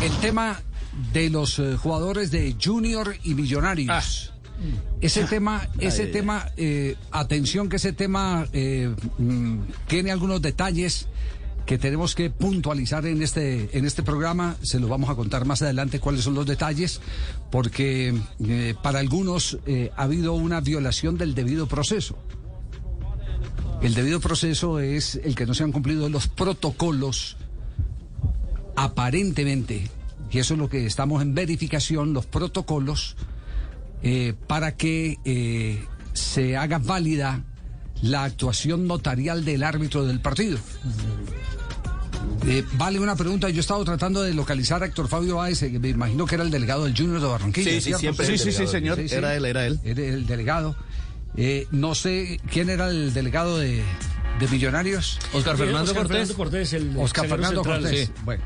El tema de los eh, jugadores de Junior y Millonarios. Ese tema, ese tema, eh, atención que ese tema eh, mm, tiene algunos detalles que tenemos que puntualizar en este, en este programa. Se los vamos a contar más adelante cuáles son los detalles, porque eh, para algunos ha habido una violación del debido proceso. El debido proceso es el que no se han cumplido los protocolos, aparentemente, y eso es lo que estamos en verificación, los protocolos, eh, para que eh, se haga válida la actuación notarial del árbitro del partido. Eh, vale una pregunta, yo he estado tratando de localizar a Héctor Fabio Báez, que me imagino que era el delegado del Junior de Barranquilla. Sí, sí, siempre. Sí, sí, sí, señor. Era él, era él. Era el delegado. Eh, no sé quién era el delegado de, de Millonarios. Oscar Fernando Oscar Cortés. Fernando Cortés, el Oscar Fernando central, Cortés. sí. Bueno,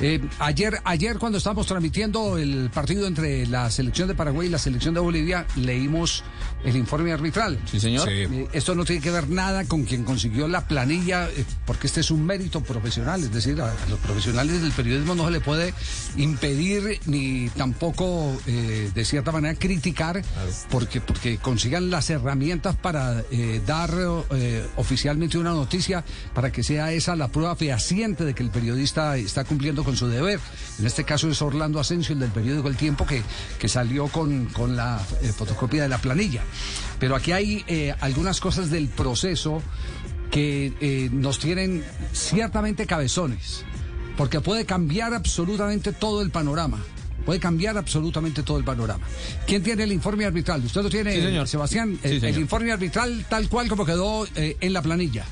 eh, ayer, ayer cuando estábamos transmitiendo el partido entre la selección de Paraguay y la selección de Bolivia, leímos el informe arbitral. Sí, señor. Eh, esto no tiene que ver nada con quien consiguió la planilla, eh, porque este es un mérito profesional, es decir, a, a los profesionales del periodismo no se le puede impedir ni tampoco, de cierta manera, criticar, porque, porque consigan las herramientas para dar oficialmente una noticia, para que sea esa la prueba fehaciente de que el periodista está cumpliendo con su deber. En este caso es Orlando Asensio, el del periódico El Tiempo, que, que salió con, con la eh, fotocopia de la planilla. Pero aquí hay eh, algunas cosas del proceso que eh, nos tienen ciertamente cabezones, porque puede cambiar absolutamente todo el panorama. Puede cambiar absolutamente todo el panorama. ¿Quién tiene el informe arbitral? ¿Usted lo tiene, Sí, señor. Sebastián? Sí, el, señor. el informe arbitral tal cual como quedó en la planilla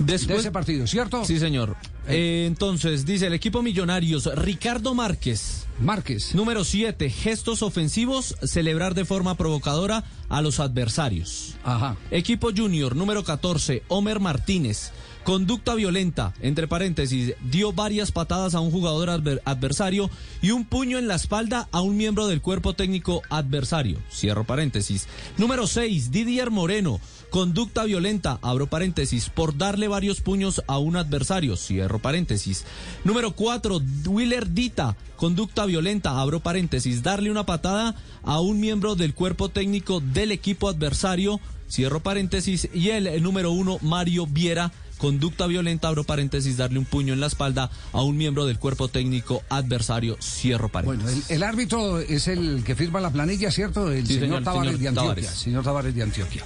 de Después, ese partido, ¿cierto? sí, señor. Eh, entonces, dice el equipo Millonarios, Ricardo Márquez, Márquez. número 7, gestos ofensivos, celebrar de forma provocadora a los adversarios. Ajá. Equipo Junior, número 14, Homer Martínez. Conducta violenta, entre paréntesis, dio varias patadas a un jugador adver- adversario y un puño en la espalda a un miembro del cuerpo técnico adversario. Cierro paréntesis. Número 6, Didier Moreno. Conducta violenta, abro paréntesis, por darle varios puños a un adversario. Cierro paréntesis. Número 4, Willer Dita. Conducta violenta, abro paréntesis, darle una patada a un miembro del cuerpo técnico del equipo adversario. Cierro paréntesis. Y el, número uno, Mario Viera. Conducta violenta, abro paréntesis, darle un puño en la espalda a un miembro del cuerpo técnico adversario. Cierro Bueno, paréntesis. el, el árbitro es el que firma la planilla, ¿cierto? El Sí, señor, señor, Tavares señor de Antioquia. Tavares. Señor Tavares de Antioquia.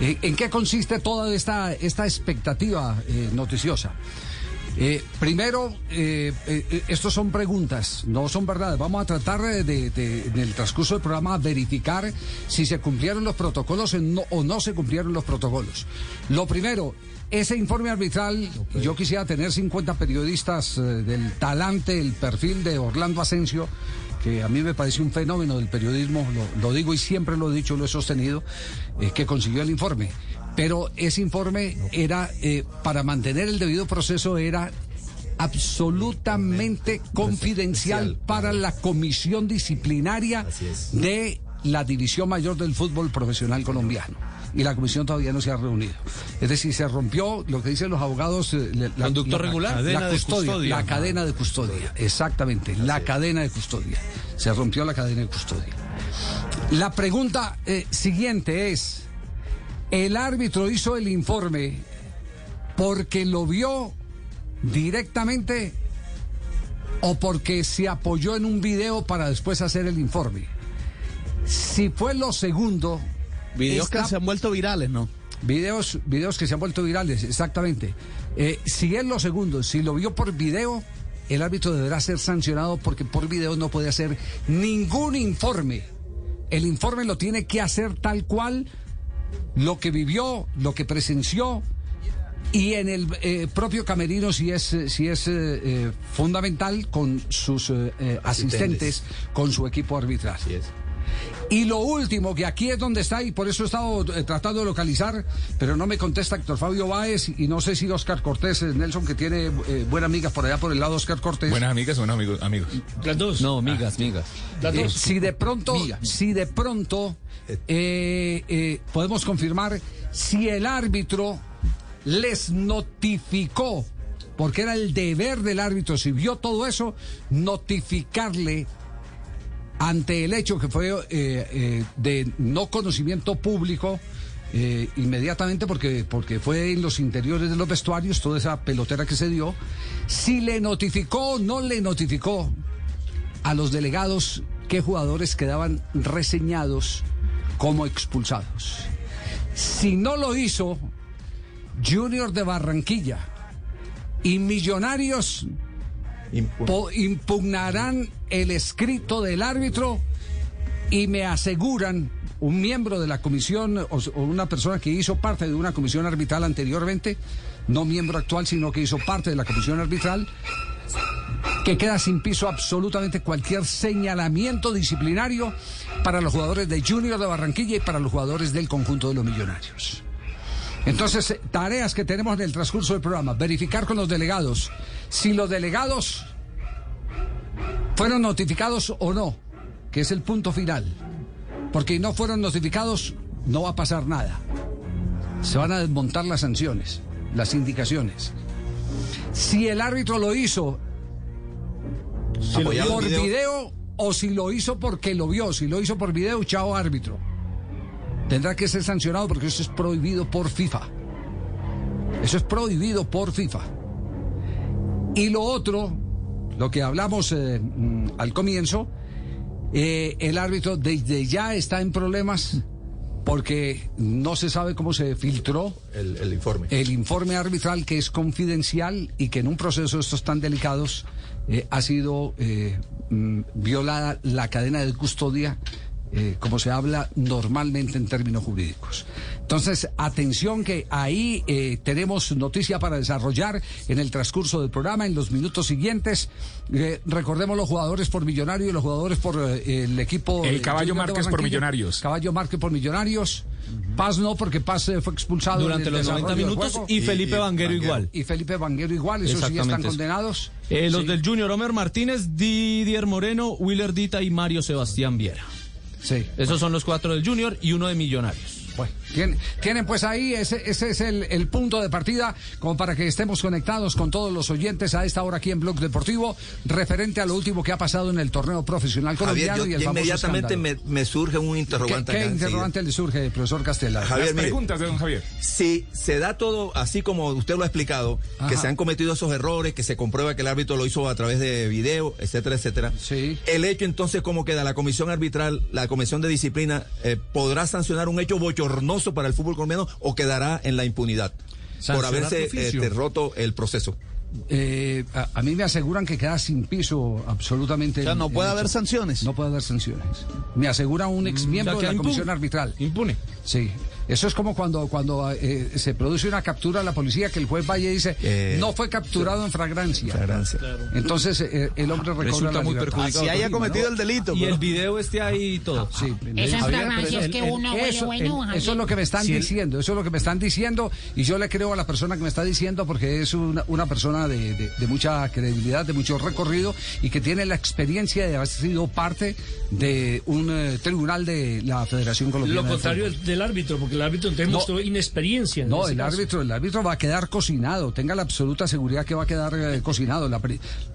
Eh, ¿En qué consiste toda esta, esta expectativa eh, noticiosa? Eh, primero, eh, eh, estos son preguntas, no son verdades. Vamos a tratar de, de- de- en el transcurso del programa, verificar si se cumplieron los protocolos o no, o no se cumplieron los protocolos. Lo primero, ese informe arbitral, yo quisiera tener 50 periodistas del talante, el perfil de Orlando Asensio, que a mí me parece un fenómeno del periodismo, lo, lo digo y siempre lo he dicho, lo he sostenido, eh, que consiguió el informe. Pero ese informe era, eh, para mantener el debido proceso, era absolutamente confidencial para la comisión disciplinaria de la División Mayor del Fútbol Profesional Colombiano. Y la comisión todavía no se ha reunido. Es decir, se rompió lo que dicen los abogados. eh, la- regular. La, Cadena de custodia, custodia. La cadena de custodia. Exactamente. La cadena de custodia. Se rompió la cadena de custodia. La pregunta eh, siguiente es, ¿el árbitro hizo el informe porque lo vio directamente o porque se apoyó en un video para después hacer el informe? Si fue lo segundo, Videos esta- que se han vuelto virales, ¿no? Videos, videos que se han vuelto virales, exactamente. Eh, si es lo segundo, si lo vio por video, el árbitro deberá ser sancionado porque por video no puede hacer ningún informe. El informe lo tiene que hacer tal cual lo que vivió, lo que presenció Y en el eh, propio camerino sí es, sí es eh, fundamental con sus asistentes, con su equipo arbitral. es. Y lo último, que aquí es donde está, y por eso he estado eh, tratando de localizar, pero no me contesta Héctor Fabio Báez, y no sé si Oscar Cortés, eh, Nelson, que tiene eh, buenas amigas por allá por el lado de Oscar Cortés. Buenas amigas, buenos amigos. amigos. Las dos. No, migas, migas. Las dos. si de pronto, si de pronto podemos confirmar si el árbitro les notificó porque era el deber del árbitro, si vio todo eso, notificarle ante el hecho que fue eh, eh, de no conocimiento público, eh, inmediatamente porque, porque fue en los interiores de los vestuarios, toda esa pelotera que se dio, si le notificó o no le notificó a los delegados qué jugadores quedaban reseñados como expulsados. Si no lo hizo, Junior de Barranquilla y Millonarios impugnarán el escrito del árbitro y me aseguran un miembro de la comisión o, una persona que hizo parte de una comisión arbitral anteriormente, no miembro actual, sino que hizo parte de la comisión arbitral, que queda sin piso absolutamente cualquier señalamiento disciplinario para los jugadores de Junior de Barranquilla y para los jugadores del conjunto de los millonarios. Entonces, tareas que tenemos en el transcurso del programa, verificar con los delegados si los delegados fueron notificados o no, que es el punto final. Porque no fueron notificados, no va a pasar nada. Se van a desmontar las sanciones, las indicaciones. Si el árbitro lo hizo por video. o si lo hizo porque lo vio, si lo hizo por video, chao árbitro. Tendrá que ser sancionado porque eso es prohibido por FIFA. Eso es prohibido por FIFA. Y lo otro, lo que hablamos eh, mm, al comienzo, eh, el árbitro desde ya está en problemas porque no se sabe cómo se filtró el, informe. El informe arbitral que es confidencial y que en un proceso de estos tan delicados eh, ha sido mm, violada la cadena de custodia eh, como se habla normalmente en términos jurídicos. Entonces, atención que ahí eh, tenemos noticia para desarrollar en el transcurso del programa, en los minutos siguientes. Eh, recordemos los jugadores por Millonarios y los jugadores por el equipo. El Caballo Márquez por Millonarios. Caballo Márquez por Millonarios. Paz no, porque Paz fue expulsado durante los 90 minutos y Felipe Vanguero igual. Y Felipe Vanguero igual, esos sí están condenados. los del Junior, Homer Martínez, Didier Moreno, Willer Dita y Mario Sebastián Viera. Sí. Esos son los cuatro del Junior y uno de Millonarios. Bueno, tienen, pues ahí, ese, ese es el, punto de partida, como para que estemos conectados con todos los oyentes a esta hora aquí en Blog Deportivo, referente a lo último que ha pasado en el torneo profesional colombiano y el inmediatamente me, surge un interrogante. ¿Qué, interrogante le surge, profesor Castela? Javier, Las preguntas de don Javier. Si se da todo así como usted lo ha explicado, que se han cometido esos errores, que se comprueba que el árbitro lo hizo a través de video, etcétera, etcétera. Sí. El hecho entonces, ¿cómo queda? La comisión arbitral, la comisión de disciplina, eh, ¿podrá sancionar un hecho bochornoso para el fútbol colombiano o quedará en la impunidad por haberse eh, roto el proceso? Eh, a, mí me aseguran que queda sin piso absolutamente. O sea, no puede haber sanciones. No puede haber sanciones. Me asegura un ex miembro de la comisión arbitral. Impune. Sí. Eso es como cuando, cuando eh, se produce una captura a la policía que el juez vaya y dice eh, no fue capturado en fragrancia. Entonces eh, el hombre recobra muy perjudicado. Si haya cometido el delito. Y el video esté ahí y todo. Sí. Esa fragancia es que uno eso, bueno, eso es lo que me están diciendo. Eso es lo que me están diciendo y yo le creo a la persona que me está diciendo porque es una, una persona de, de, mucha credibilidad, de mucho recorrido y que tiene la experiencia de haber sido parte de un tribunal de la Federación Colombiana. Lo contrario del árbitro, porque el árbitro tenemos no, inexperiencia. no, el árbitro, el árbitro va a quedar cocinado. Tenga la absoluta seguridad que va a quedar eh, cocinado. La,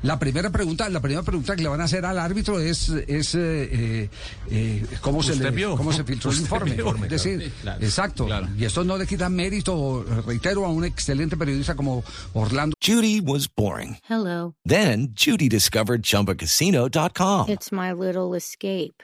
la, primera pregunta, la primera pregunta que le van a hacer al árbitro es, es eh, eh, cómo se le, cómo se filtró el informe. es decir, exacto. Y esto no le quita mérito, reitero, a un excelente periodista como Orlando. Judy was boring. Hello. Then Judy discovered chumbacasino.com. It's my little escape.